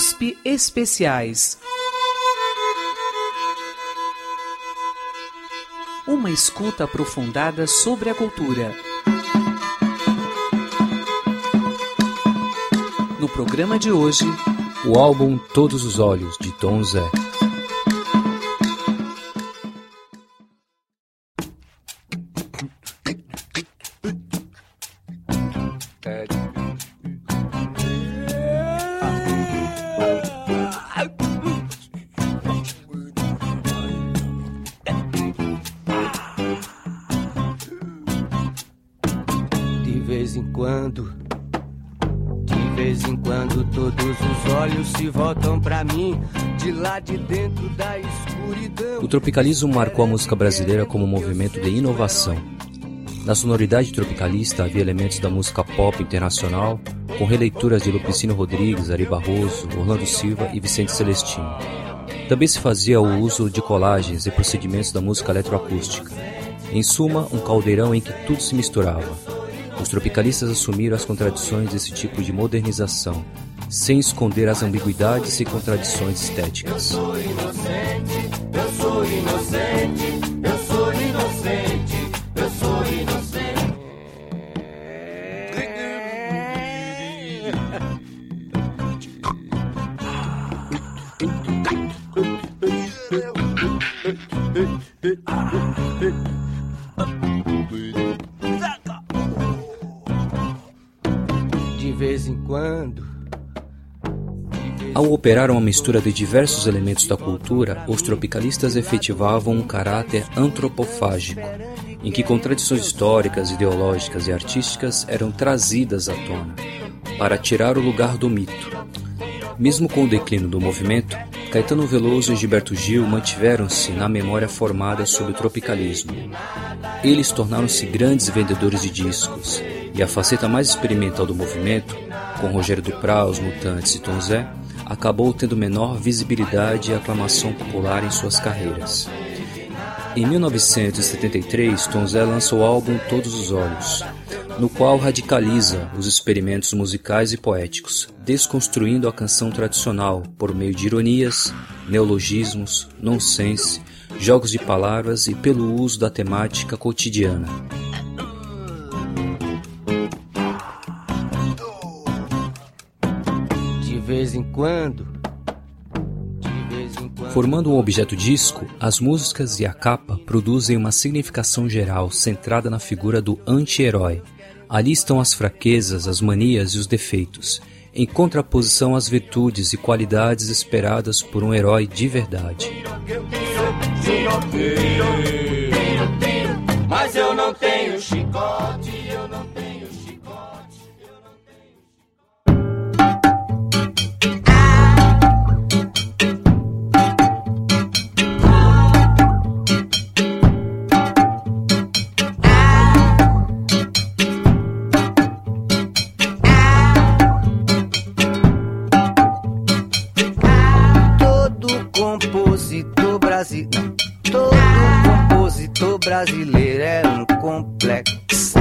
USP Especiais. Uma escuta aprofundada sobre a cultura. No programa de hoje, o álbum Todos os Olhos, de Tom Zé. Tropicalismo marcou a música brasileira como um movimento de inovação. Na sonoridade tropicalista havia elementos da música pop internacional, com releituras de Lupicino Rodrigues, Ari Barroso, Orlando Silva e Vicente Celestino. Também se fazia o uso de colagens e procedimentos da música eletroacústica. Em suma, um caldeirão em que tudo se misturava. Os tropicalistas assumiram as contradições desse tipo de modernização, sem esconder as ambiguidades e contradições estéticas. Inocente, ao operar uma mistura de diversos elementos da cultura, os tropicalistas efetivavam um caráter antropofágico, em que contradições históricas, ideológicas e artísticas eram trazidas à tona, para tirar o lugar do mito. Mesmo com o declínio do movimento, Caetano Veloso e Gilberto Gil mantiveram-se na memória formada sob o tropicalismo. Eles tornaram-se grandes vendedores de discos, e a faceta mais experimental do movimento, com Rogério Duprá, Os Mutantes e Tom Zé, acabou tendo menor visibilidade e aclamação popular em suas carreiras. Em 1973, Tom Zé lança o álbum Todos os Olhos, no qual radicaliza os experimentos musicais e poéticos, desconstruindo a canção tradicional por meio de ironias, neologismos, nonsense, jogos de palavras e pelo uso da temática cotidiana. Vez em quando. Vez em quando. Formando um objeto disco, as músicas e a capa produzem uma significação geral centrada na figura do anti-herói. Ali estão as fraquezas, as manias e os defeitos, em contraposição às virtudes e qualidades esperadas por um herói de verdade. Mas eu não tenho chicote, brasileiro é um complexado.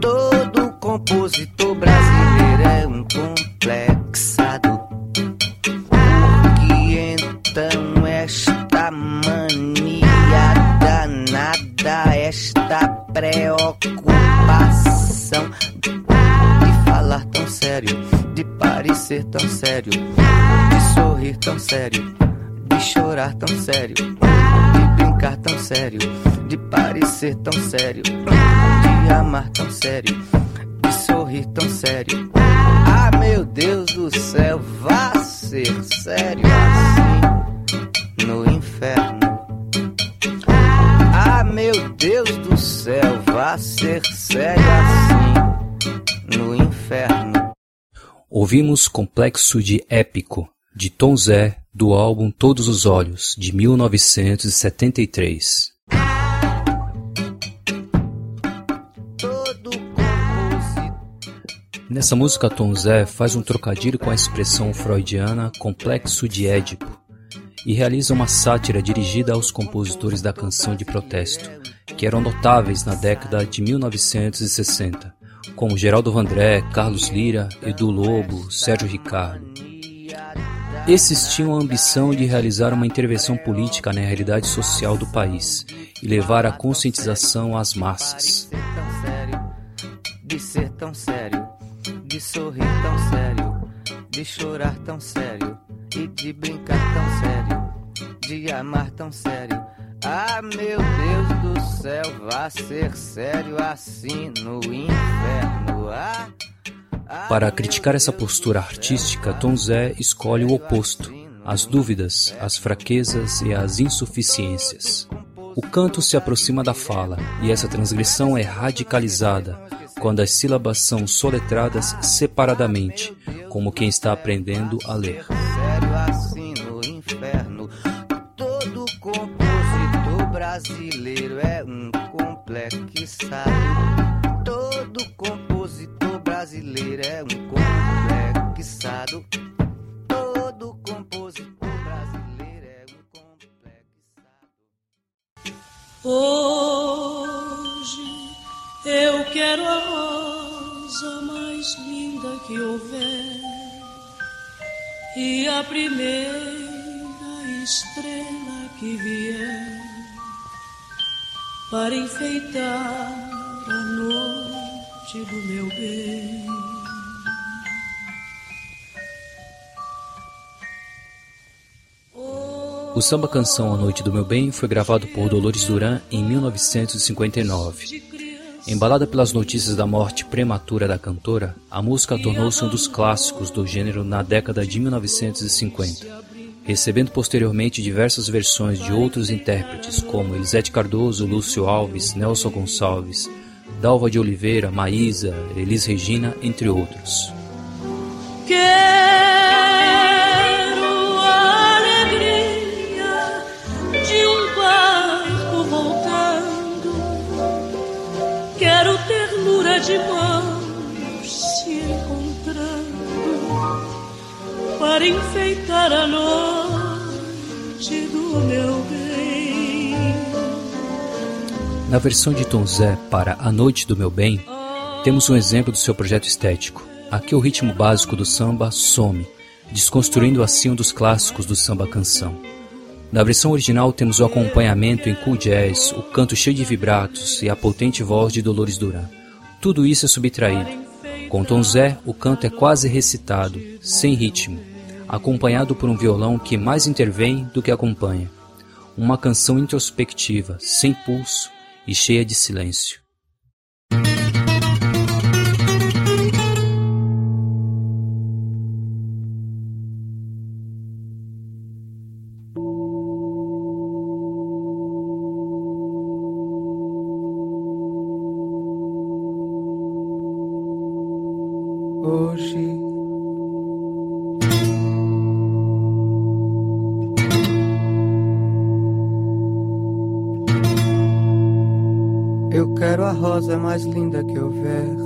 Todo compositor brasileiro é um complexado. Que então esta mania danada, esta preocupação de falar tão sério, de parecer tão sério, de sorrir tão sério, de chorar tão sério? Sério, de parecer tão sério, de amar tão sério, de sorrir tão sério. Ah, meu Deus do céu, vá ser sério assim no inferno. Ah, meu Deus do céu, vá ser sério assim no inferno. Ouvimos Complexo de Épico, de Tom Zé, do álbum Todos os Olhos, de 1973. Nessa música, Tom Zé faz um trocadilho com a expressão freudiana complexo de Édipo e realiza uma sátira dirigida aos compositores da canção de protesto, que eram notáveis na década de 1960, como Geraldo Vandré, Carlos Lira, Edu Lobo, Sérgio Ricardo. Esses tinham a ambição de realizar uma intervenção política na realidade social do país e levar a conscientização às massas. De ser tão sério, de sorrir tão sério, de chorar tão sério e de brincar tão sério, de amar tão sério. Ah, meu Deus do céu, vá ser sério assim no inferno. Ah. Para criticar essa postura artística, Tom Zé escolhe o oposto: as dúvidas, as fraquezas e as insuficiências. O canto se aproxima da fala, e essa transgressão é radicalizada quando as sílabas são soletradas separadamente, como quem está aprendendo a ler. Assim todo brasileiro é um complexado. Brasileiro é um complexado. Todo compositor brasileiro é um complexado. Hoje eu quero a rosa mais linda que houver e a primeira estrela que vier para enfeitar a noite do meu bem. O samba canção A Noite do Meu Bem foi gravado por Dolores Duran em 1959. Embalada pelas notícias da morte prematura da cantora, a música tornou-se um dos clássicos do gênero na década de 1950, recebendo posteriormente diversas versões de outros intérpretes como Elisete Cardoso, Lúcio Alves, Nelson Gonçalves, Dalva de Oliveira, Maísa, Elis Regina, entre outros. Quero de mãos se encontrando para enfeitar a noite do meu bem. Na versão de Tom Zé para A Noite do Meu Bem, temos um exemplo do seu projeto estético. Aqui o ritmo básico do samba some, desconstruindo assim um dos clássicos do samba canção. Na versão original temos o acompanhamento em cool jazz, o canto cheio de vibratos e a potente voz de Dolores Duran. Tudo isso é subtraído. Com Tom Zé, o canto é quase recitado, sem ritmo, acompanhado por um violão que mais intervém do que acompanha. Uma canção introspectiva, sem pulso e cheia de silêncio. Rosa mais linda que houver.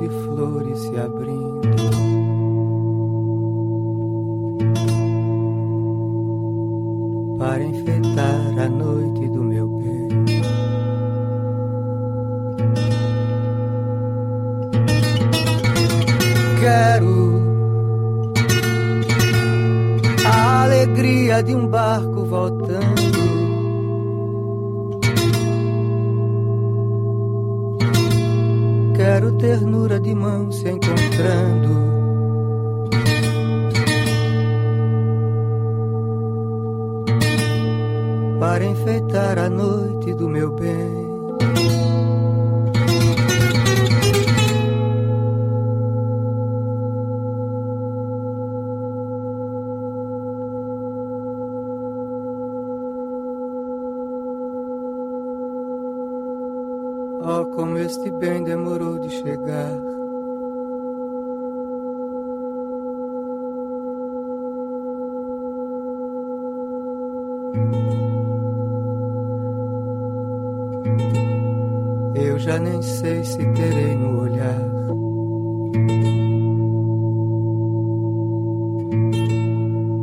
De flores se abrindo. para enfeitar a noite do meu bem. Quero a alegria de um barco voltando. Quero ternura de mãos se encontrando. para enfeitar a noite do meu bem. Este bem demorou de chegar. Eu já nem sei se terei no olhar.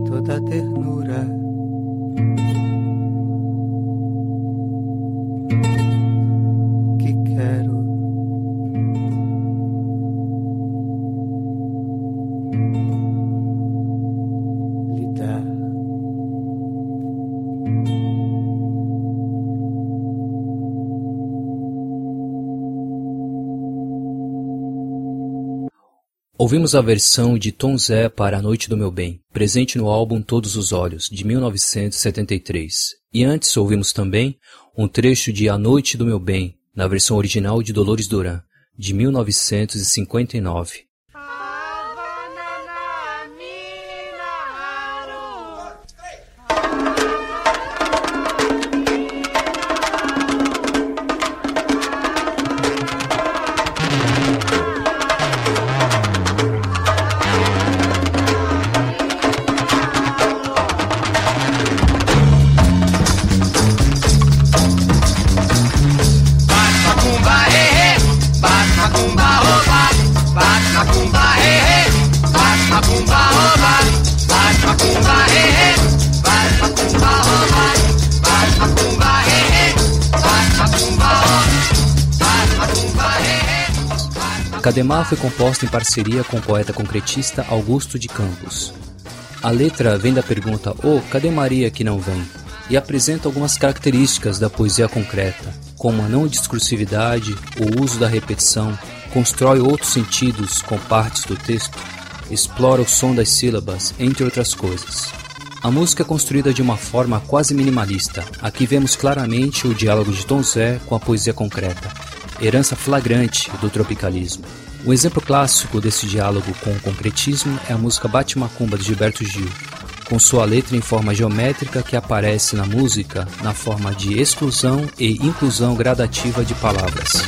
Toda a ternura. Ouvimos a versão de Tom Zé para A Noite do Meu Bem, presente no álbum Todos os Olhos, de 1973. E antes ouvimos também um trecho de A Noite do Meu Bem, na versão original de Dolores Duran, de 1959. Cademar foi composta em parceria com o poeta concretista Augusto de Campos. A letra vem da pergunta Oh, cadê Maria que não vem? e apresenta algumas características da poesia concreta, como a não discursividade, o uso da repetição, constrói outros sentidos com partes do texto, explora o som das sílabas, entre outras coisas. A música é construída de uma forma quase minimalista. Aqui vemos claramente o diálogo de Tom Zé com a poesia concreta, herança flagrante do tropicalismo. Um exemplo clássico desse diálogo com o concretismo é a música Bate Macumba de Gilberto Gil, com sua letra em forma geométrica que aparece na música na forma de exclusão e inclusão gradativa de palavras.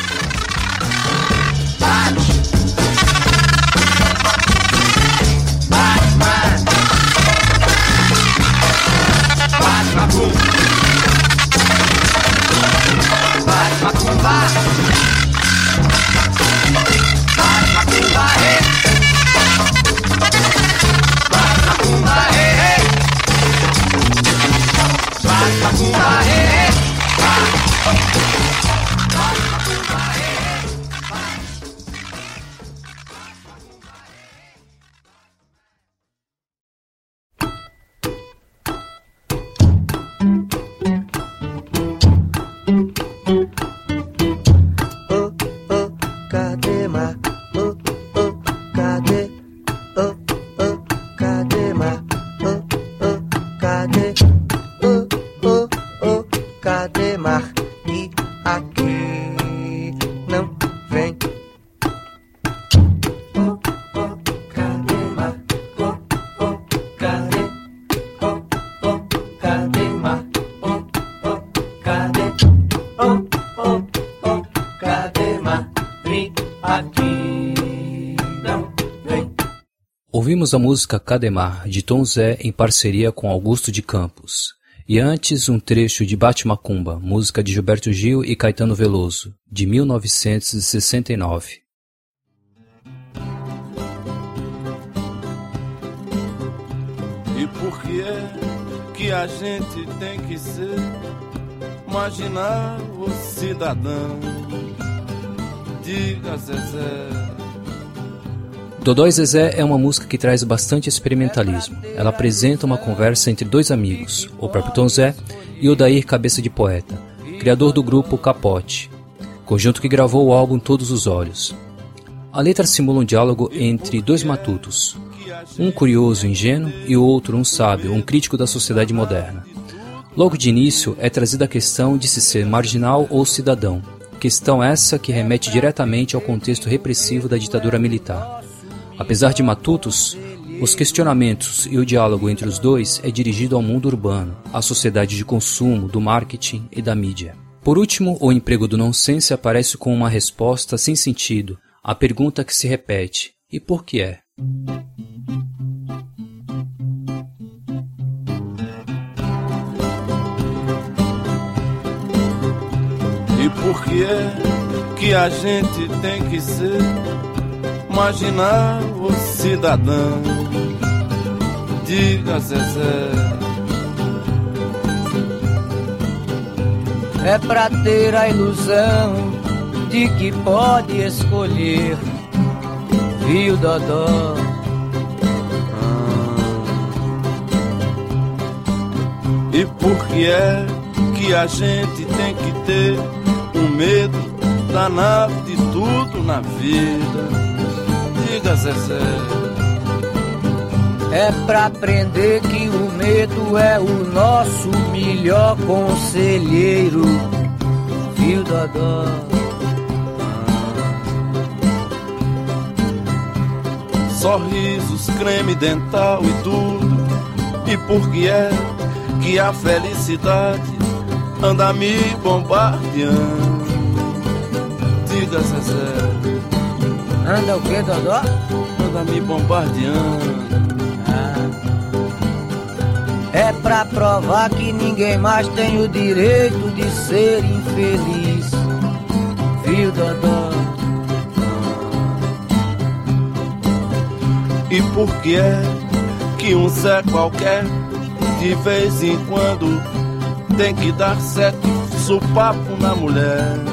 Ouvimos a música Cademar, de Tom Zé em parceria com Augusto de Campos. E antes um trecho de Bate Macumba, música de Gilberto Gil e Caetano Veloso, de 1969. E por que é que a gente tem que ser marginal ou cidadão? Diga, Zezé. Dodó e Zezé é uma música que traz bastante experimentalismo. Ela apresenta uma conversa entre dois amigos, o próprio Tom Zé e o Dair Cabeça de Poeta, criador do grupo Capote, conjunto que gravou o álbum Todos os Olhos. A letra simula um diálogo entre dois matutos, um curioso ingênuo e o outro um sábio, um crítico da sociedade moderna. Logo de início é trazida a questão de se ser marginal ou cidadão, questão essa que remete diretamente ao contexto repressivo da ditadura militar. Apesar de matutos, os questionamentos e o diálogo entre os dois é dirigido ao mundo urbano, à sociedade de consumo, do marketing e da mídia. Por último, o emprego do nonsense aparece com uma resposta sem sentido à pergunta que se repete: e por que é? E por que é que a gente tem que ser marginal ou cidadão? Diga, Zezé. É pra ter a ilusão de que pode escolher, viu, Dodó? E por que é que a gente tem que ter um medo danado de tudo na vida? Zezé. É pra aprender que o medo é o nosso melhor conselheiro, viu, Dodó? Sorrisos, creme dental e tudo. E por que é que a felicidade anda me bombardeando? Diga, Zezé. Anda o que, Dodó? Anda me bombardeando. É pra provar que ninguém mais tem o direito de ser infeliz. Viu, Dodó? E por que é que um Zé qualquer, de vez em quando, tem que dar sete supapo na mulher?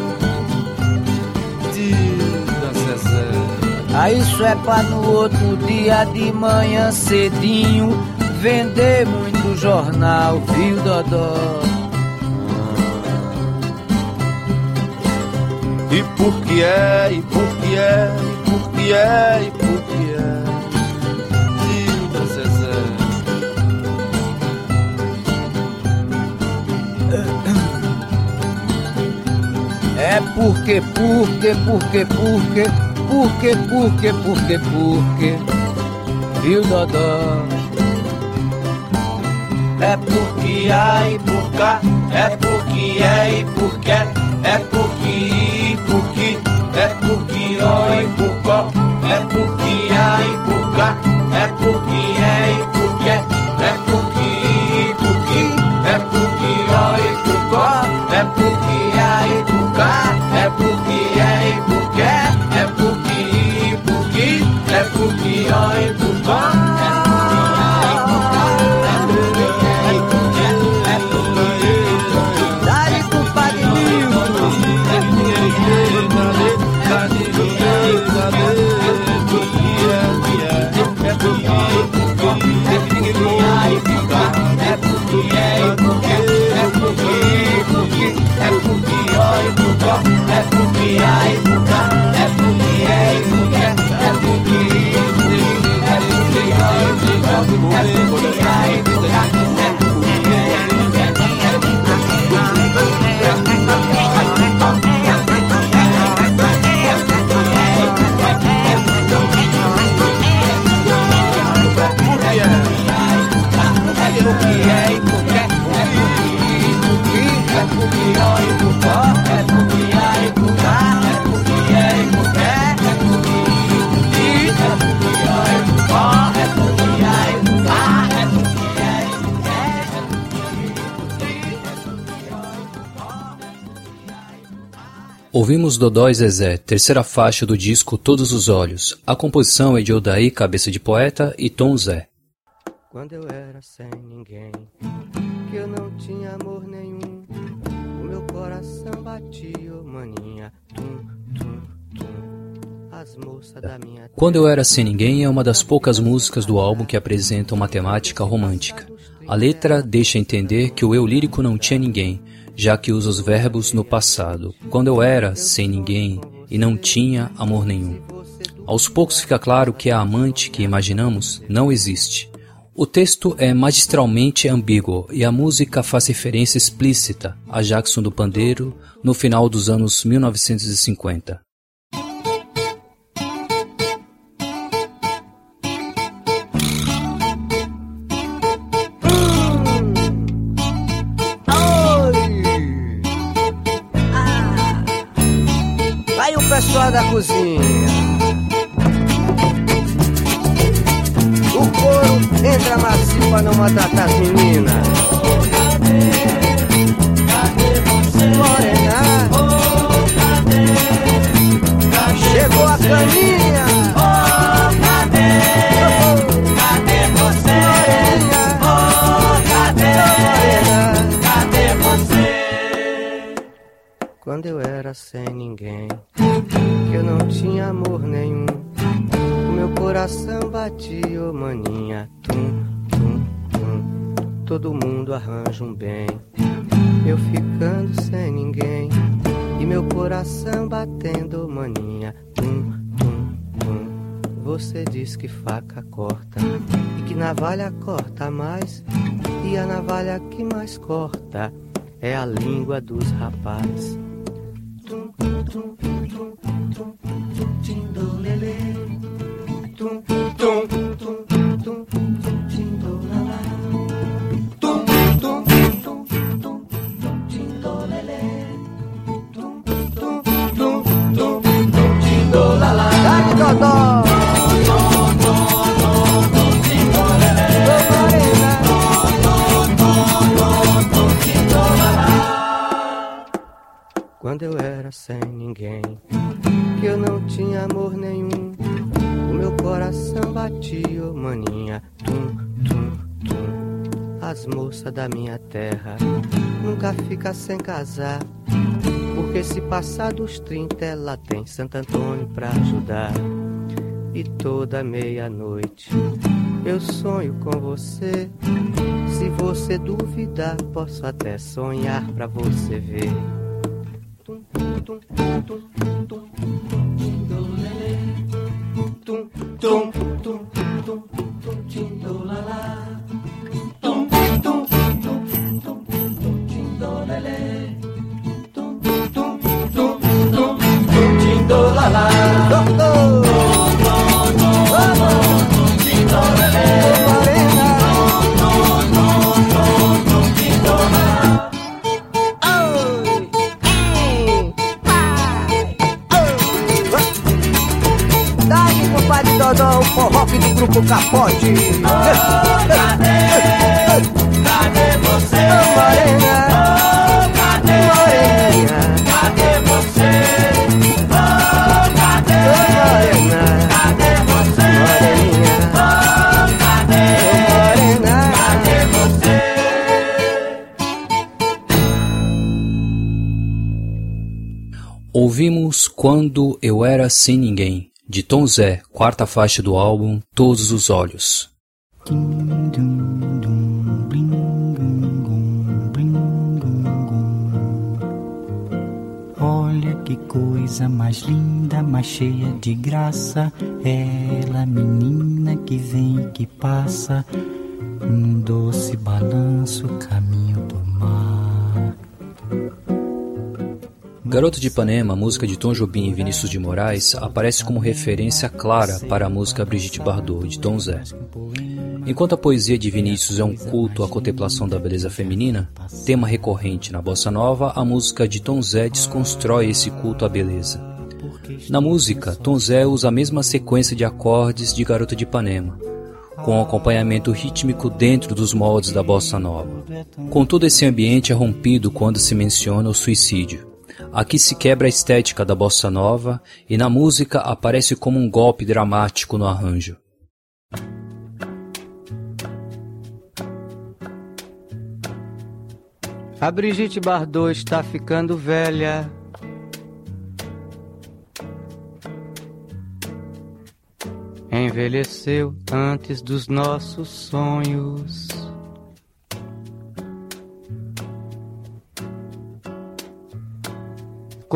Ah, isso é pra no outro dia de manhã cedinho vender muito jornal, viu, Dodó? E por que é, e por que é, e por que é, e por que é? Diga, Zezé. É porque, porque, porque, porque, porque, porque, porque, porque, viu, Dodó? É porque há e por cá, é porque é e porque é porque e porque, é porque ó e por có, é porque há e por cá, Ouvimos Dodó e Zezé, terceira faixa do disco Todos os Olhos. A composição é de Odaí Cabeça de Poeta e Tom Zé. Quando eu era sem ninguém, que eu não tinha amor nenhum, o meu coração batia, oh, maninha, tum, tum, tum. As moças da minha Quando Eu Era Sem Ninguém é uma das poucas músicas do álbum que apresenta uma temática romântica. A letra deixa entender que o eu lírico não tinha ninguém, já que usa os verbos no passado. Quando eu era sem ninguém e não tinha amor nenhum. Aos poucos fica claro que a amante que imaginamos não existe. O texto é magistralmente ambíguo e a música faz referência explícita a Jackson do Pandeiro no final dos anos 1950. Sem ninguém, que eu não tinha amor nenhum. O meu coração batia, ô maninha, tum, tum, tum. Todo mundo arranja um bem, eu ficando sem ninguém. E meu coração batendo, ô maninha, tum, tum, tum. Você diz que faca corta e que navalha corta mais. E a navalha que mais corta é a língua dos rapazes. Tum, tum, Quando eu era sem ninguém, que eu não tinha amor nenhum, o meu coração batia, ô maninha, tum, tum, tum. As moças da minha terra nunca fica sem casar, porque se passar dos 30 ela tem Santo Antônio pra ajudar. E toda meia-noite eu sonho com você. Se você duvidar, posso até sonhar pra você ver. Tum, tum, tum, Quando Eu Era Sem Ninguém, de Tom Zé, quarta faixa do álbum Todos os Olhos. Olha que coisa mais linda, mais cheia de graça. Ela, menina que vem e que passa, num doce balanço, caminho do Garoto de Ipanema, música de Tom Jobim e Vinícius de Moraes, aparece como referência clara para a música Brigitte Bardot, de Tom Zé. Enquanto a poesia de Vinícius é um culto à contemplação da beleza feminina, tema recorrente na bossa nova, a música de Tom Zé desconstrói esse culto à beleza. Na música, Tom Zé usa a mesma sequência de acordes de Garoto de Ipanema, com acompanhamento rítmico dentro dos moldes da bossa nova. Contudo, esse ambiente é rompido quando se menciona o suicídio. Aqui se quebra a estética da bossa nova e na música aparece como um golpe dramático no arranjo. A Brigitte Bardot está ficando velha. Envelheceu antes dos nossos sonhos.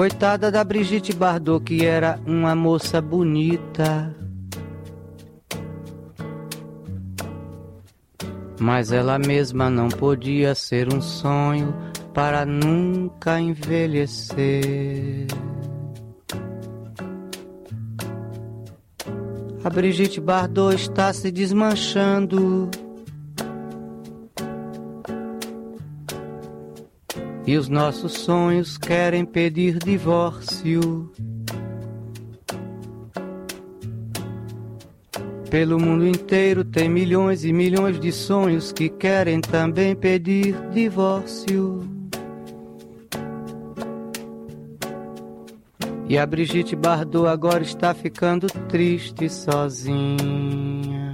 Coitada da Brigitte Bardot, que era uma moça bonita. Mas ela mesma não podia ser um sonho para nunca envelhecer. A Brigitte Bardot está se desmanchando. e os nossos sonhos querem pedir divórcio. Pelo mundo inteiro tem milhões e milhões de sonhos que querem também pedir divórcio. E a Brigitte Bardot agora está ficando triste sozinha.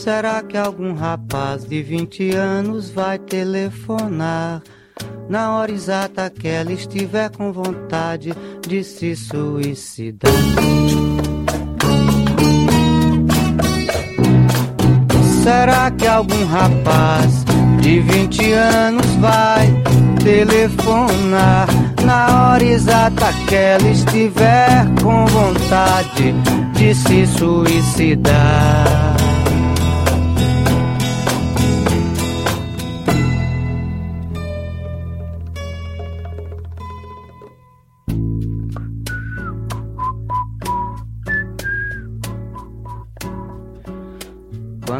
Será que algum rapaz de 20 anos vai telefonar na hora exata que ela estiver com vontade de se suicidar? Será que algum rapaz de 20 anos vai telefonar na hora exata que ela estiver com vontade de se suicidar.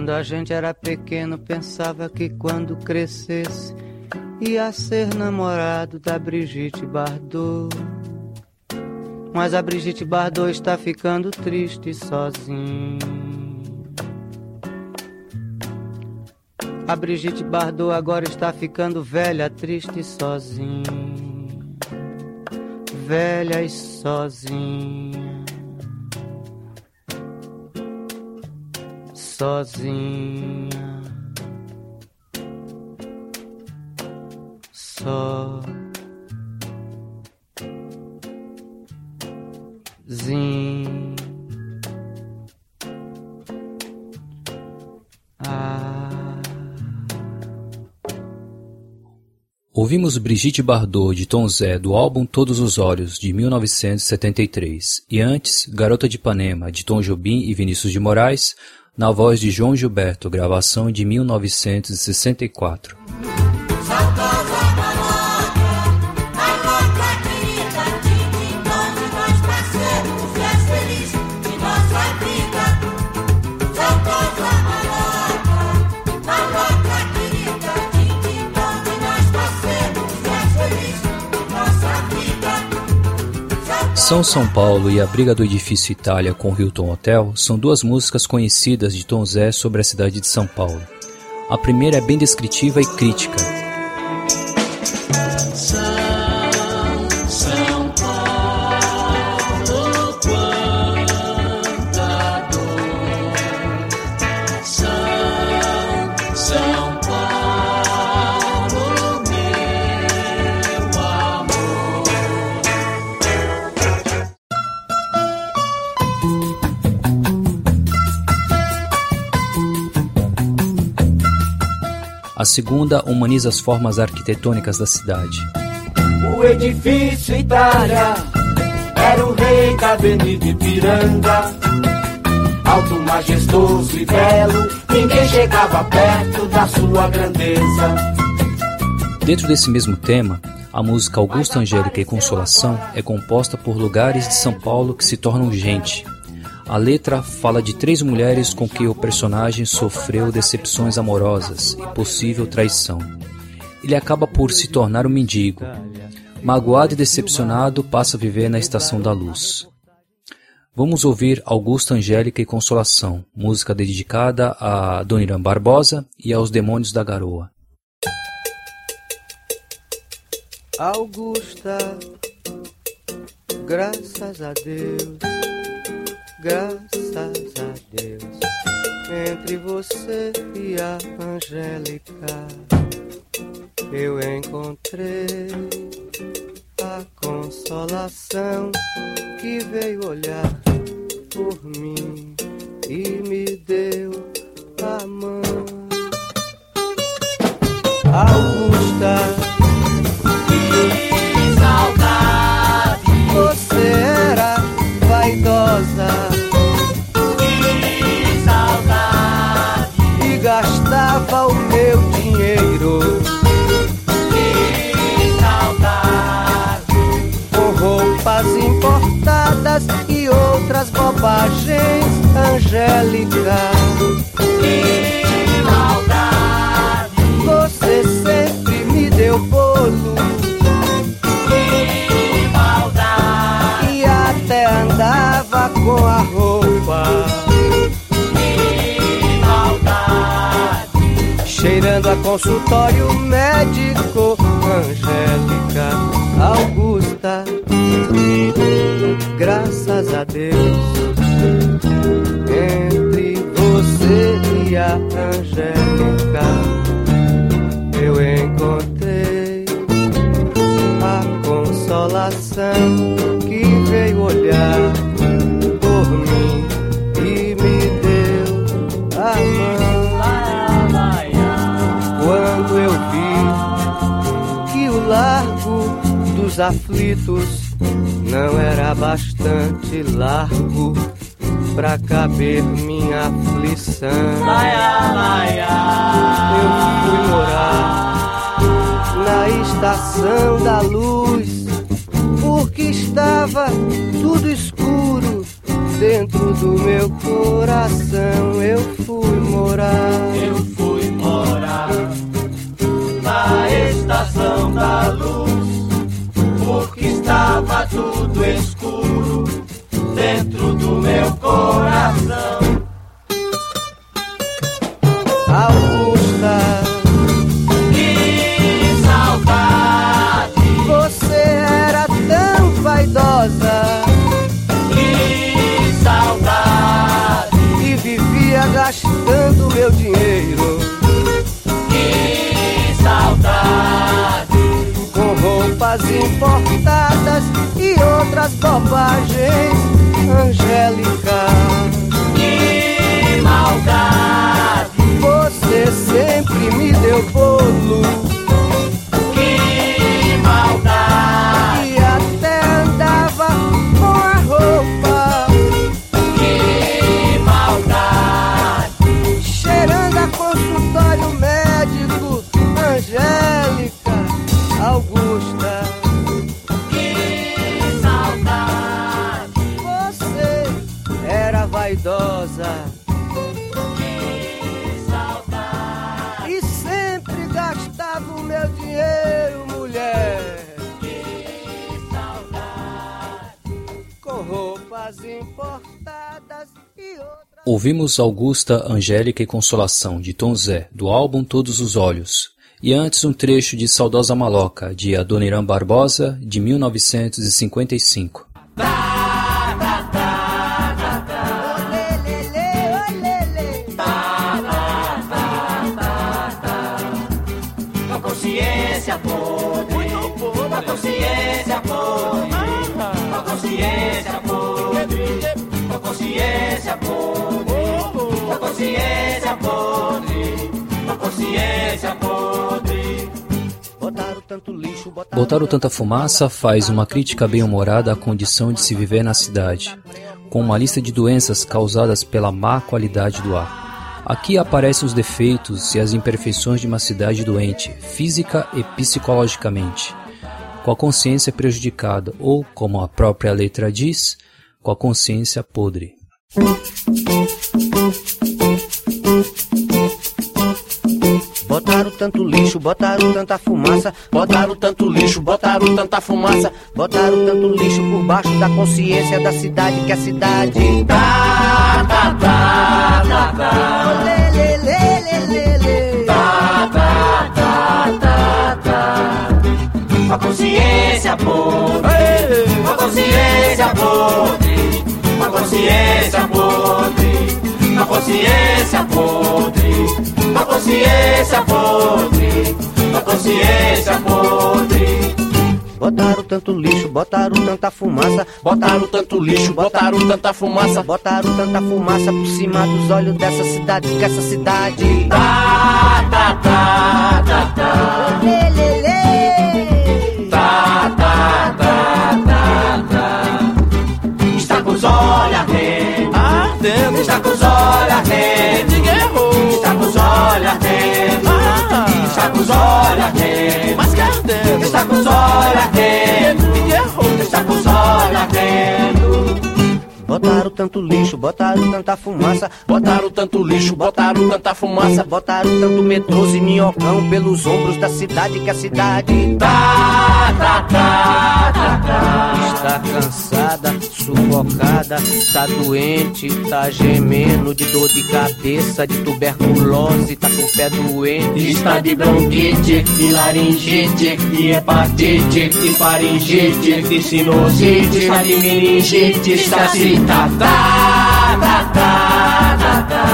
Quando a gente era pequeno, pensava que quando crescesse ia ser namorado da Brigitte Bardot. Mas a Brigitte Bardot está ficando triste sozinha. A Brigitte Bardot agora está ficando velha, triste sozinha. Velha e sozinha. Sozinha. só. Ah. Ouvimos Brigitte Bardot de Tom Zé do álbum Todos os Olhos de 1973 e antes Garota de Ipanema de Tom Jobim e Vinícius de Moraes na voz de João Gilberto, gravação de 1964. São São Paulo e a briga do edifício Itália com Hilton Hotel são duas músicas conhecidas de Tom Zé sobre a cidade de São Paulo. A primeira é bem descritiva e crítica, segunda humaniza as formas arquitetônicas da cidade. O edifício Itália era o rei da Avenida Ipiranga. Alto, majestoso e belo, ninguém chegava perto da sua grandeza. Dentro desse mesmo tema, a música Augusta Angélica e Consolação é composta por lugares de São Paulo que se tornam gente, a letra fala de três mulheres com que o personagem sofreu decepções amorosas e possível traição. Ele acaba por se tornar um mendigo. Magoado e decepcionado, passa a viver na Estação da Luz. Vamos ouvir Augusta Angélica e Consolação, música dedicada a Dona Irã Barbosa e aos Demônios da Garoa. Augusta, graças a Deus graças a Deus. Entre você e a Angélica, eu encontrei a consolação que veio olhar por mim e me deu a mão. Augusta consultório médico. Angélica Augusta, graças a Deus, entre você e a Angélica, não era bastante largo pra caber minha aflição. Eu fui morar na estação da luz, porque estava tudo escuro dentro do meu coração. Eu fui morar. Eu roupas importadas e outras bobagens. Angélica, Ouvimos Augusta, Angélica e Consolação, de Tom Zé, do álbum Todos os Olhos. E antes um trecho de Saudosa Maloca, de Adoniran Barbosa, de 1955. Botaram. Tanta Fumaça faz uma crítica bem-humorada à condição de se viver na cidade, com uma lista de doenças causadas pela má qualidade do ar. Aqui aparecem os defeitos e as imperfeições de uma cidade doente, física e psicologicamente, com a consciência prejudicada ou, como a própria letra diz, com a consciência podre. Tanto lixo, botaram tanta fumaça, Botaram tanto lixo, botaram tanta fumaça, botaram tanto lixo por baixo da consciência da cidade que a cidade. tá, tá, tá, tá, tá. Lê, lê, lê, lê, lê, lê. Com a consciência podre, a consciência podre, a consciência podre, a consciência podre, a consciência podre, a consciência podre. Botaram tanto lixo, botaram tanta fumaça, Botaram tanto lixo, botaram tanta fumaça, botaram tanta fumaça por cima dos olhos dessa cidade, que essa cidade. tá, tá, tá, tá, tá. Lê. Tá, tá, tá, tá, tá. Está com os olhos Ardendo, está com os olhos ardendo, está Botaram tanto lixo, botaram tanta fumaça, Botaram tanto lixo, botaram tanta fumaça, botaram tanto metrôs e minhocão pelos ombros da cidade, que a cidade. tá, tá, tá, Está cansada, sufocada, tá doente, tá gemendo de dor de cabeça, de tuberculose, tá com o pé doente. Está de bronquite, de laringite, de hepatite, de faringite, de sinusite, está de meningite, está se tá, tá, tá, tá, tá, tá.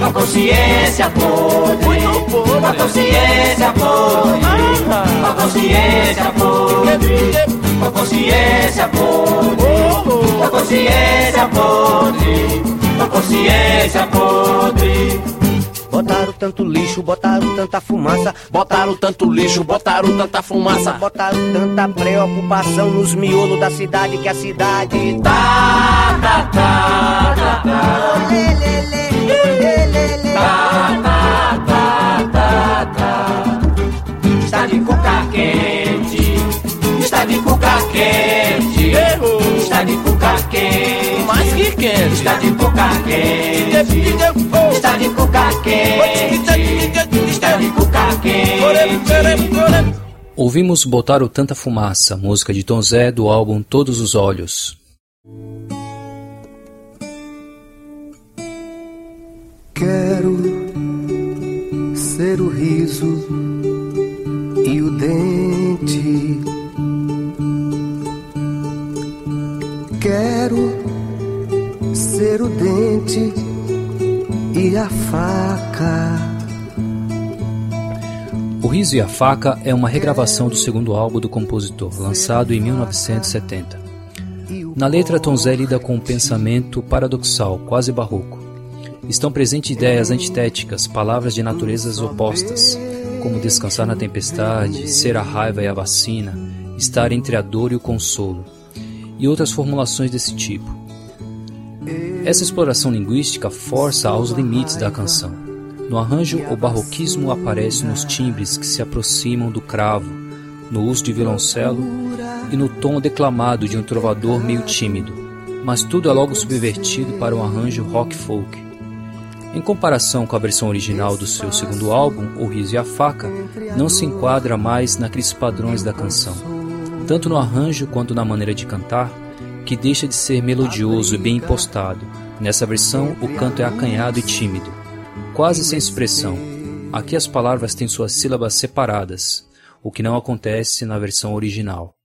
Com consciência podre, com a consciência podre, com a consciência podre, com a consciência podre, com a consciência podre, com a consciência podre. Botaram tanto lixo, botaram tanta fumaça, Botaram tanto lixo, botaram tanta fumaça. botaram tanta preocupação nos miolos da cidade que a cidade Tá, tá, tá, tá, tá. Está de cuca quente, está de cuca quente, está de cuca quente, Mais que quente. está de cuca quente, está de cuca quente, está de cuca quente. Ouvimos Botaram Tanta Fumaça, música de Tom Zé do álbum Todos os Olhos. Quero ser o riso e o dente. Quero ser o dente e a faca. O Riso e a Faca é uma regravação do segundo álbum do compositor, lançado em 1970. Na letra, Tom Zé lida com um pensamento paradoxal, quase barroco. Estão presentes ideias antitéticas, palavras de naturezas opostas, como descansar na tempestade, ser a raiva e a vacina, estar entre a dor e o consolo, e outras formulações desse tipo. Essa exploração linguística força aos limites da canção. No arranjo, o barroquismo aparece nos timbres que se aproximam do cravo, no uso de violoncelo e no tom declamado de um trovador meio tímido, mas tudo é logo subvertido para um arranjo rock folk. Em comparação com a versão original do seu segundo álbum, O Riso e a Faca, não se enquadra mais naqueles padrões da canção, tanto no arranjo quanto na maneira de cantar, que deixa de ser melodioso e bem impostado. Nessa versão, o canto é acanhado e tímido, quase sem expressão. Aqui as palavras têm suas sílabas separadas, o que não acontece na versão original.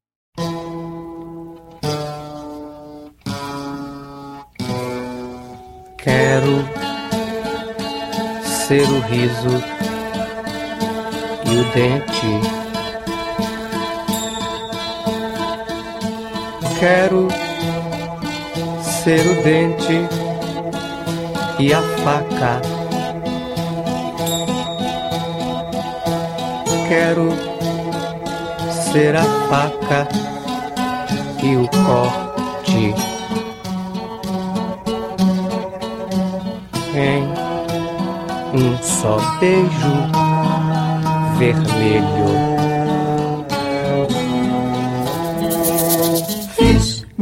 Quero ser o riso e o dente. Quero ser o dente e a faca. Quero ser a faca e o corte. em um só beijo vermelho.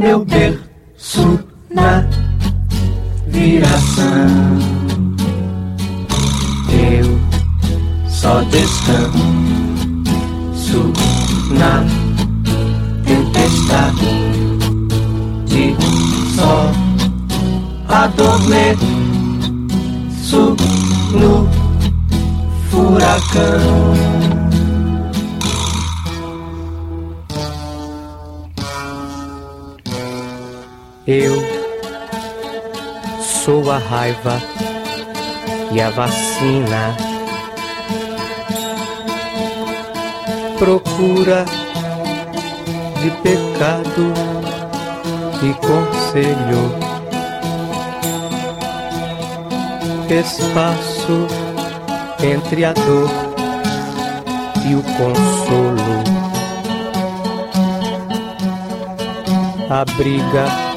Meu berço Eu sou a raiva e a vacina. Procura de pecado e conselho. Espaço entre a dor e o consolo. A briga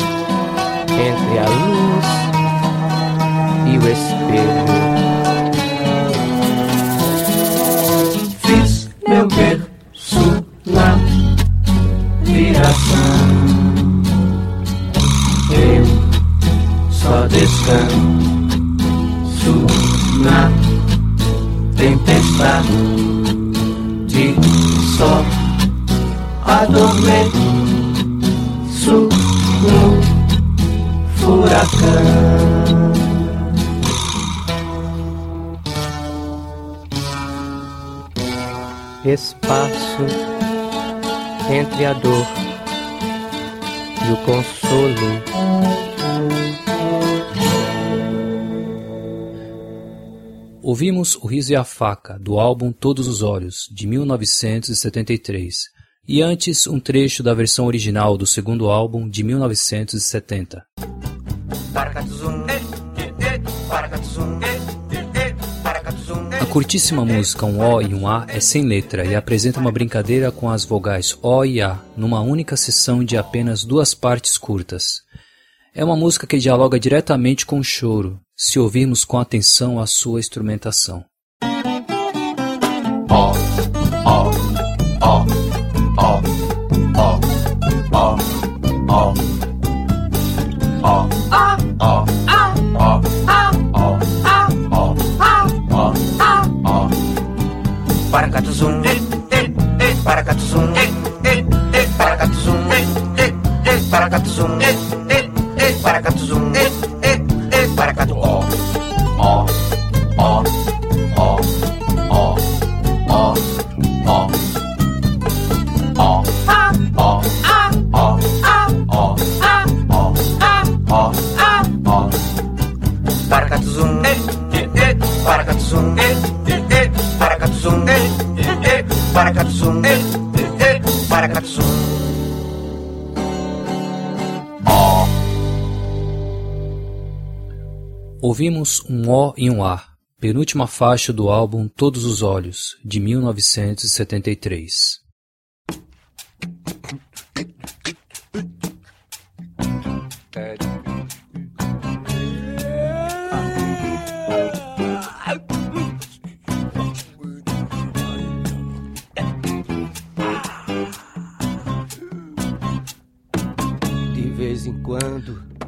entre a luz e o espelho. O Riso e a Faca, do álbum Todos os Olhos, de 1973, e antes um trecho da versão original do segundo álbum, de 1970. A curtíssima música Um O e um A é sem letra e apresenta uma brincadeira com as vogais O e A numa única sessão de apenas duas partes curtas. É uma música que dialoga diretamente com o choro, se ouvirmos com atenção a sua instrumentação. Paracatuzum, paracatuzum, paracatuzum, paracatuzum, paracatuzum. Ouvimos um O e um A, penúltima faixa do álbum Todos os Olhos, de 1973.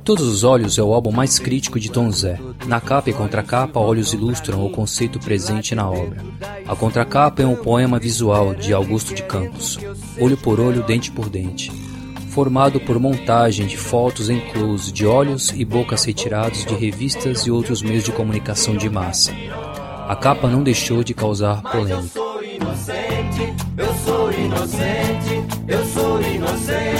Todos os Olhos é o álbum mais crítico de Tom Zé. Na capa e contracapa, olhos ilustram o conceito presente na obra. A contracapa é um poema visual de Augusto de Campos, olho por olho, dente por dente, formado por montagem de fotos em close de olhos e bocas retirados de revistas e outros meios de comunicação de massa. A capa não deixou de causar polêmica. Eu sou inocente, eu sou inocente, eu sou inocente,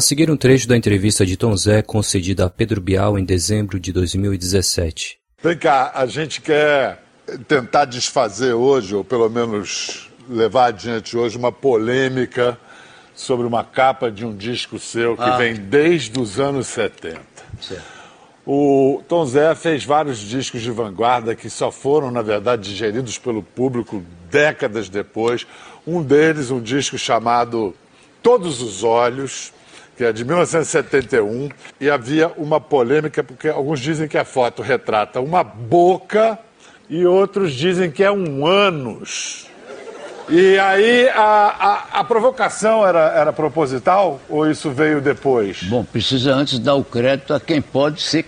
A seguir um trecho da entrevista de Tom Zé concedida a Pedro Bial em dezembro de 2017. Vem cá, a gente quer tentar desfazer hoje, ou pelo menos levar adiante hoje, uma polêmica sobre uma capa de um disco seu que Ah. vem desde os anos 70. Certo. O Tom Zé fez vários discos de vanguarda que só foram, na verdade, digeridos pelo público décadas depois. Um deles, um disco chamado Todos os Olhos, que é de 1971, e havia uma polêmica, porque alguns dizem que a foto retrata uma boca e outros dizem que é um ânus. E aí a, a, a provocação era, era proposital ou isso veio depois? Bom, precisa antes dar o crédito a quem pode ser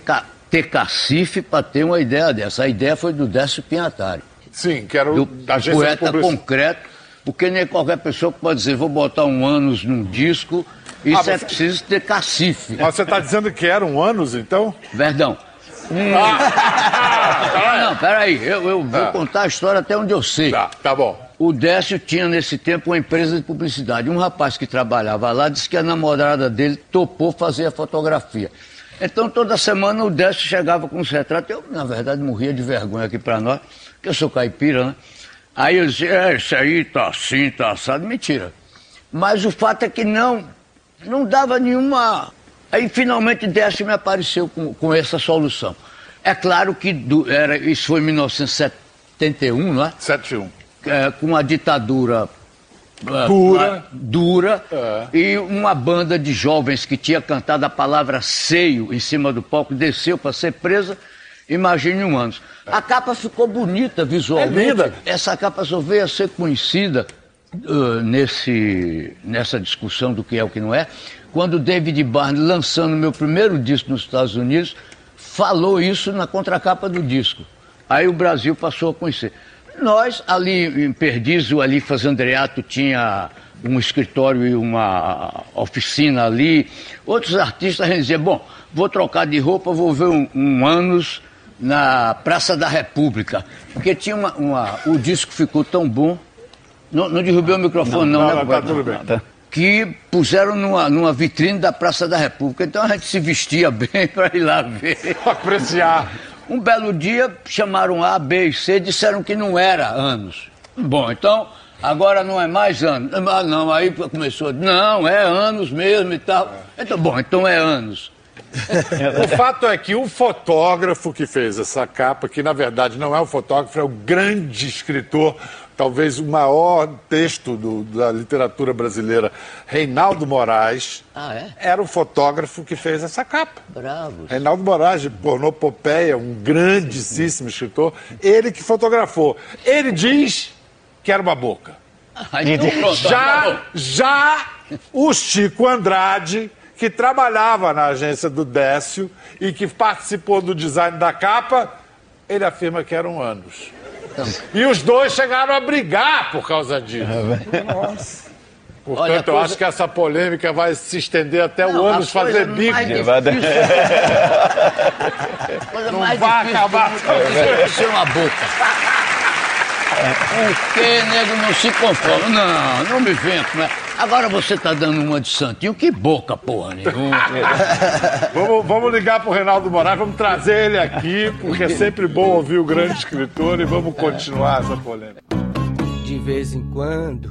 ter cacife para ter uma ideia dessa. A ideia foi do Décio Pinhatari. Sim, que era o do da agência poeta concreto, porque nem qualquer pessoa pode dizer, vou botar um ânus num disco, isso Ah, é você- preciso ter cacife. Mas você está dizendo que eram anos, então? Verdão. Hum. Ah, não, peraí, eu, eu vou Ah. contar a história até onde eu sei. Tá, tá bom. O Décio tinha nesse tempo uma empresa de publicidade. Um rapaz que trabalhava lá disse que a namorada dele topou fazer a fotografia. Então toda semana o Décio chegava com os retratos. Eu, na verdade, morria de vergonha aqui pra nós, que eu sou caipira, né? Aí eu dizia, é, esse aí tá assim, tá assado. Mentira. Mas o fato é que não, não dava nenhuma. Aí finalmente Décio me apareceu com, com essa solução. É claro que do- era, isso foi em 1971, não é? 71. É, com a ditadura é, Dura. dura É. e uma banda de jovens que tinha cantado a palavra seio em cima do palco desceu para ser presa. Imagine um ano. A capa ficou bonita visualmente. É linda. Essa capa só veio a ser conhecida nesse, nessa discussão do que é o que não é, quando David Barnes, lançando meu primeiro disco nos Estados Unidos, falou isso na contracapa do disco. Aí o Brasil passou a conhecer. Nós, ali em Perdizes, ali Fazandreato tinha um escritório e uma oficina ali. Outros artistas diziam, bom, vou trocar de roupa, vou ver um, um anos na Praça da República. Porque tinha uma, uma, O disco ficou tão bom. Não, não derrubei o microfone, não, não, né? não, tá tudo bem. Que puseram numa, numa vitrine da Praça da República. Então a gente se vestia bem para ir lá ver. Apreciar. Um belo dia chamaram A, B e C, disseram que não era anos. Bom, então agora não é mais anos. Ah, não, aí começou, não, é anos mesmo e tal. Então, bom, então é anos. O fato é que o fotógrafo que fez essa capa, que na verdade não é o fotógrafo, é o grande escritor, talvez o maior texto do, da literatura brasileira, Reinaldo Moraes, Ah, é? era o fotógrafo que fez essa capa. Bravo. Reinaldo Moraes, de Pornopopeia, um grandíssimo escritor, ele que fotografou. Ele diz que era uma boca. Ah, então pronto, Já, acabou. já o Chico Andrade, que trabalhava na agência do Décio e que participou do design da capa, ele afirma que eram anos. E os dois chegaram a brigar por causa disso. Nossa. Portanto, Olha, a eu coisa- acho que essa polêmica vai se estender até Não, o ânus coisa fazer bico. coisa Não vai acabar. é ser uma boca. Porque nego não se conforma. Não, não me com essa. Agora você tá dando uma de santinho. Que boca, porra nenhuma. Vamos, vamos ligar pro Reinaldo Moraes, vamos trazer ele aqui, porque é sempre bom ouvir o grande escritor e vamos continuar essa polêmica. De vez em quando,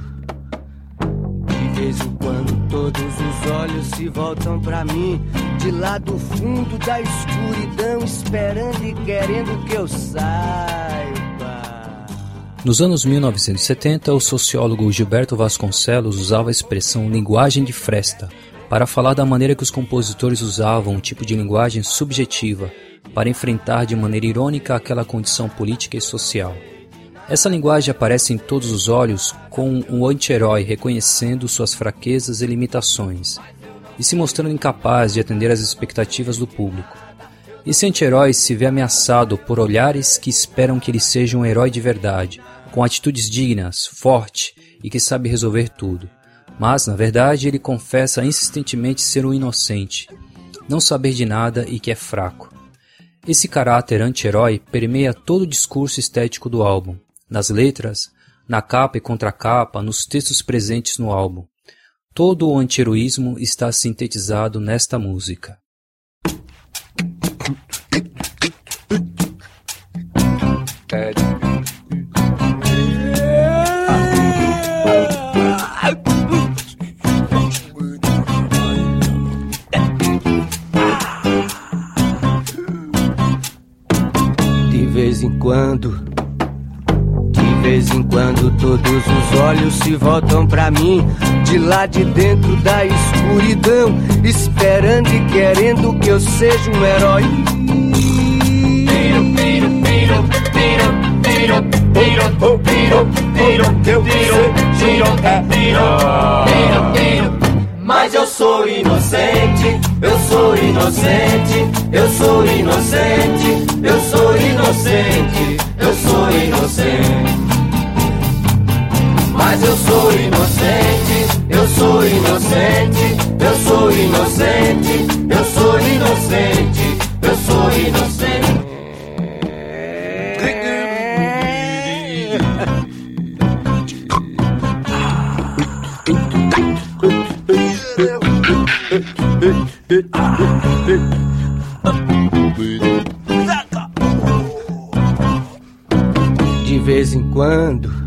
de vez em quando, todos os olhos se voltam pra mim. De lá do fundo da escuridão, esperando e querendo que eu saiba. Nos anos 1970, o sociólogo Gilberto Vasconcelos usava a expressão linguagem de fresta para falar da maneira que os compositores usavam um tipo de linguagem subjetiva para enfrentar de maneira irônica aquela condição política e social. Essa linguagem aparece em todos os olhos com um anti-herói reconhecendo suas fraquezas e limitações e se mostrando incapaz de atender às expectativas do público. Esse anti-herói se vê ameaçado por olhares que esperam que ele seja um herói de verdade, com atitudes dignas, forte e que sabe resolver tudo. Mas, na verdade, ele confessa insistentemente ser um inocente, não saber de nada e que é fraco. Esse caráter anti-herói permeia todo o discurso estético do álbum, nas letras, na capa e contracapa, nos textos presentes no álbum. Todo o anti-heroísmo está sintetizado nesta música. De vez em quando, vez em quando, todos os olhos se voltam pra mim. De lá de dentro da escuridão, esperando e querendo que eu seja um herói. Mas eu sou inocente, eu sou inocente, eu sou inocente, eu sou inocente, eu sou inocente. Mas eu sou inocente, eu sou inocente, eu sou inocente, eu sou inocente, eu sou inocente. De vez em quando,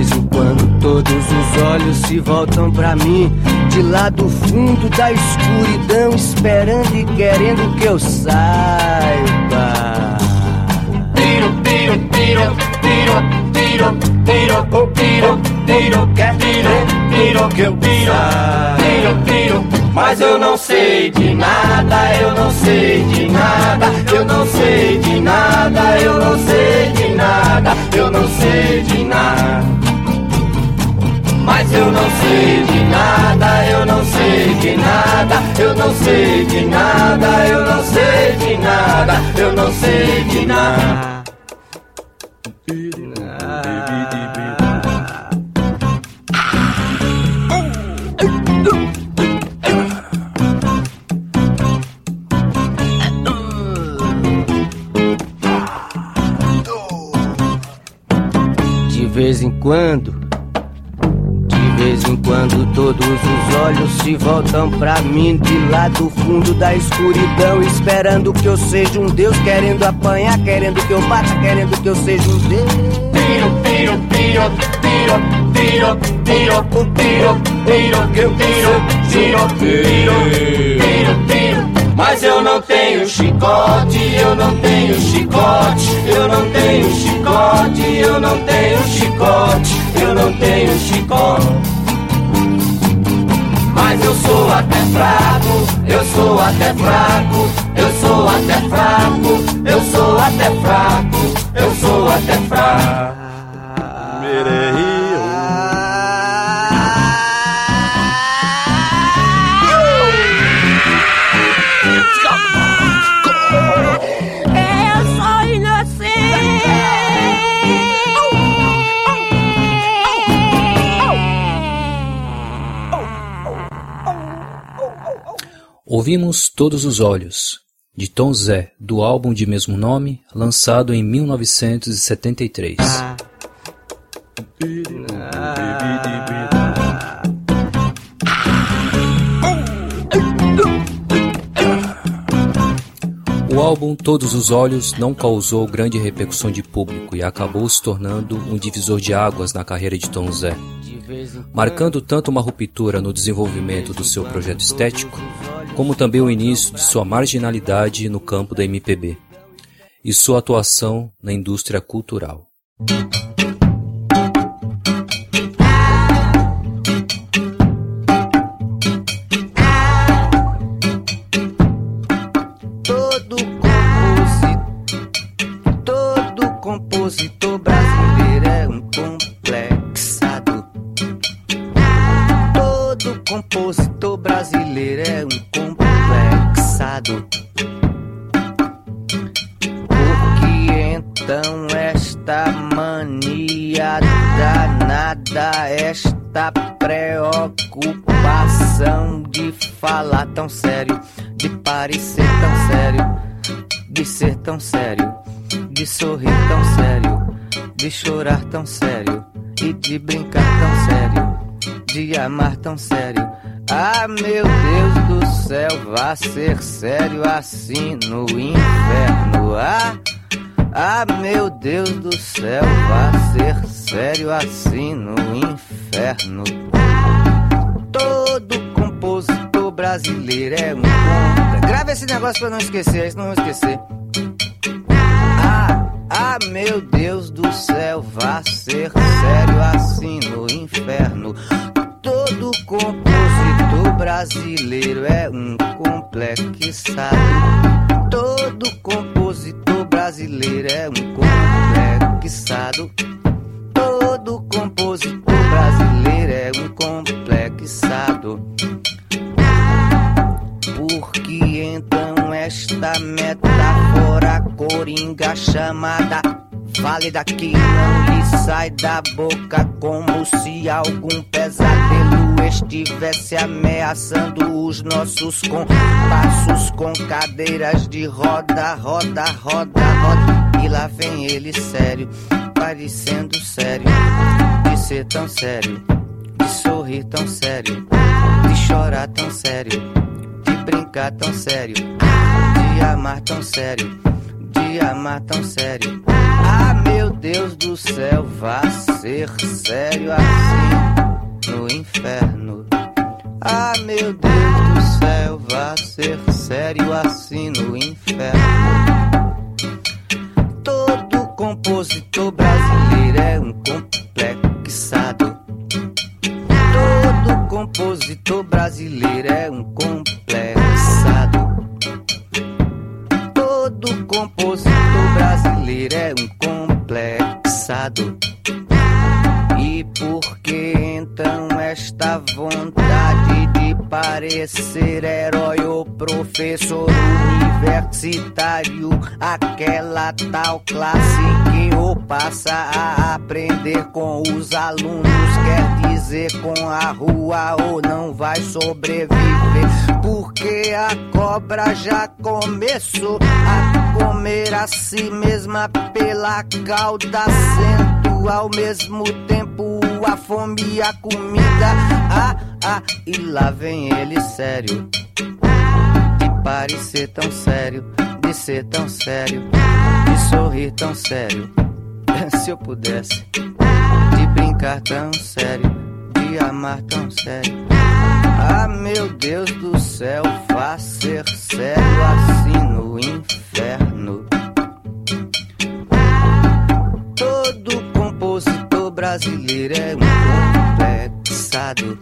em quando, todos os olhos se voltam pra mim. De lá do fundo da escuridão, esperando e querendo que eu saiba. Tiro, tiro, tiro, tiro, tiro, tiro, tiro, tiro, quer tiro, tiro, que eu tiro, tiro, tiro. Mas eu não sei de nada, eu não sei de nada, eu não sei de nada, eu não sei de nada, eu não sei de nada. Mas eu não sei de nada, eu não sei de nada, eu não sei de nada, eu não sei de nada, eu não sei de nada. De vez em quando, vez em quando, todos os olhos se voltam pra mim de lá do fundo da escuridão, esperando que eu seja um Deus, querendo apanhar, querendo que eu bata, querendo que eu seja um Deus. Tiro, tiro, tiro, tiro, tiro, tiro, tiro, tiro, que eu tiro, tiro, tiro, tiro, tiro. Mas eu não tenho chicote, eu não tenho chicote, eu não tenho chicote, eu não tenho chicote, eu não tenho chicote. Eu sou até fraco, eu sou até fraco, eu sou até fraco, eu sou até fraco, eu sou até fraco. Ouvimos Todos os Olhos, de Tom Zé, do álbum de mesmo nome, lançado em 1973. O álbum Todos os Olhos não causou grande repercussão de público e acabou se tornando um divisor de águas na carreira de Tom Zé, marcando tanto uma ruptura no desenvolvimento do seu projeto estético, como também o início de sua marginalidade no campo da MPB e sua atuação na indústria cultural. Todo compositor, tão sério, de parecer tão sério, de ser tão sério, de sorrir tão sério, de chorar tão sério e de brincar tão sério, de amar tão sério. Ah, meu Deus do céu, vá ser sério assim no inferno. Ah, ah, meu Deus do céu, vá ser sério assim no inferno. Todo brasileiro é um contra. Grava esse negócio pra não esquecer, senão eu vou esquecer. Ah, ah, meu Deus do céu, vá ser sério assim no inferno. Todo compositor brasileiro é um complexado. Todo compositor brasileiro é um complexado. Todo compositor brasileiro é um complexado. Porque então esta metáfora coringa chamada válida que não lhe sai da boca como se algum pesadelo estivesse ameaçando os nossos compassos com cadeiras de roda, roda, roda, roda. E lá vem ele sério, parecendo sério, de ser tão sério, de sorrir tão sério, de chorar tão sério, brincar tão sério, de amar tão sério, de amar tão sério. Ah, meu Deus do céu, vá ser sério assim no inferno. Ah, meu Deus do céu, vá ser sério assim no inferno. Todo compositor brasileiro é um complexado. Compositor brasileiro é um complexado. Todo compositor brasileiro é um complexado. E por que então parecer herói ou professor universitário, aquela tal classe que o passa a aprender com os alunos, quer dizer com a rua ou não vai sobreviver, porque a cobra já começou a comer a si mesma pela cauda, sendo ao mesmo tempo a fome e a comida. Ah, ah, e lá vem ele sério. De parecer tão sério, de ser tão sério, de sorrir tão sério. Se eu pudesse, de brincar tão sério, de amar tão sério. Ah, meu Deus do céu, faz ser sério assim no inferno. Todo compositor brasileiro é um complexado.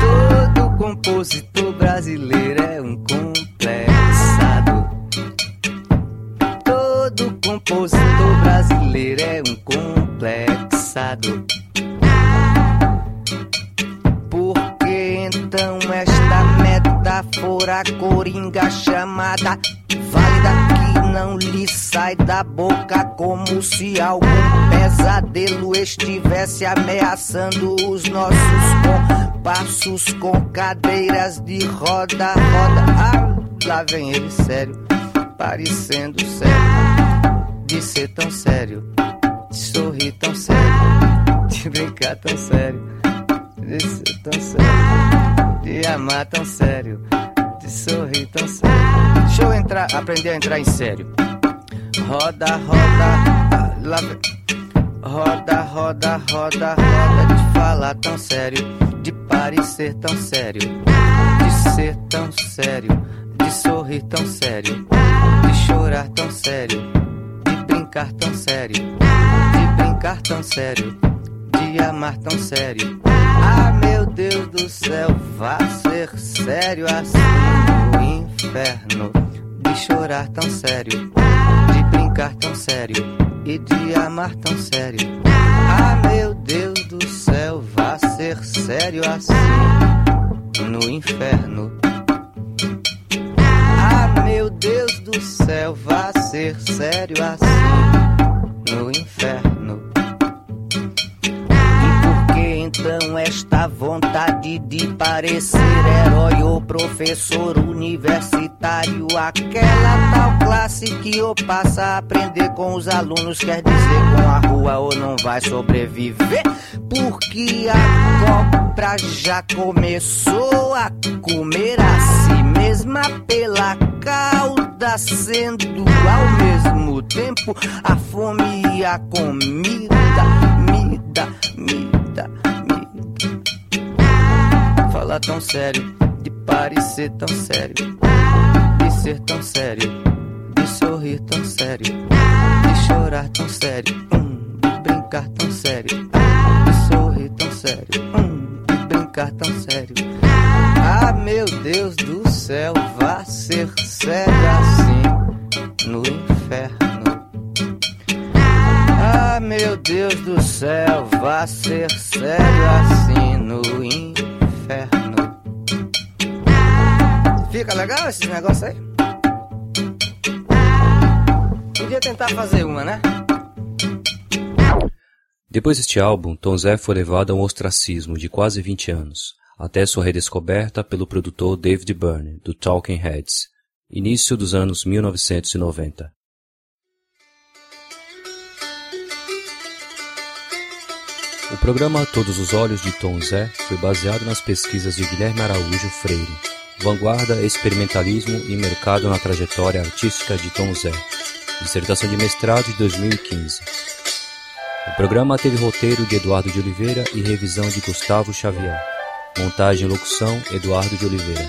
Todo compositor brasileiro é um complexado. Todo compositor brasileiro é um complexado. Metáfora coringa chamada. Válida que não lhe sai da boca como se algum pesadelo estivesse ameaçando os nossos compassos com cadeiras de roda, roda. Ah, lá vem ele sério, parecendo sério, de ser tão sério, de sorrir tão sério, de brincar tão sério, de ser tão sério, de amar tão sério, de sorrir tão sério. Deixa eu entrar, aprender a entrar em sério. Roda, roda, lá. Roda, roda, roda, roda, de falar tão sério, de parecer tão sério, de ser tão sério, de sorrir tão sério, de chorar tão sério, de brincar tão sério, de brincar tão sério, de amar tão sério. Meu Deus do céu, vá ser sério assim no inferno, de chorar tão sério, de brincar tão sério e de amar tão sério. Ah, meu Deus do céu, vá ser sério assim no inferno. Ah, meu Deus do céu, vá ser sério assim no inferno. Então esta vontade de parecer herói ou professor universitário? Aquela tal classe que ou passa a aprender com os alunos, quer dizer com a rua ou não vai sobreviver? Porque a cobra já começou a comer a si mesma pela cauda, sendo ao mesmo tempo a fome e a comida. Mida, mida, mida. Falar tão sério, de parecer tão sério, de ser tão sério, de sorrir tão sério, de chorar tão sério, hum, de brincar tão sério, de sorrir tão sério, hum, de brincar tão sério. Ah, meu Deus do céu, vá ser sério assim no inferno. Ah, meu Deus do céu, vá ser sério assim no inferno. Fica legal esses negócios aí? Podia tentar fazer uma, né? Depois deste álbum, Tom Zé foi levado a um ostracismo de quase 20 anos, até sua redescoberta pelo produtor David Byrne, do Talking Heads, início dos anos 1990. O programa Todos os Olhos de Tom Zé foi baseado nas pesquisas de Guilherme Araújo Freire, Vanguarda, Experimentalismo e Mercado na Trajetória Artística de Tom Zé, dissertação de mestrado de 2015. O programa teve roteiro de Eduardo de Oliveira e revisão de Gustavo Xavier. Montagem e locução, Eduardo de Oliveira.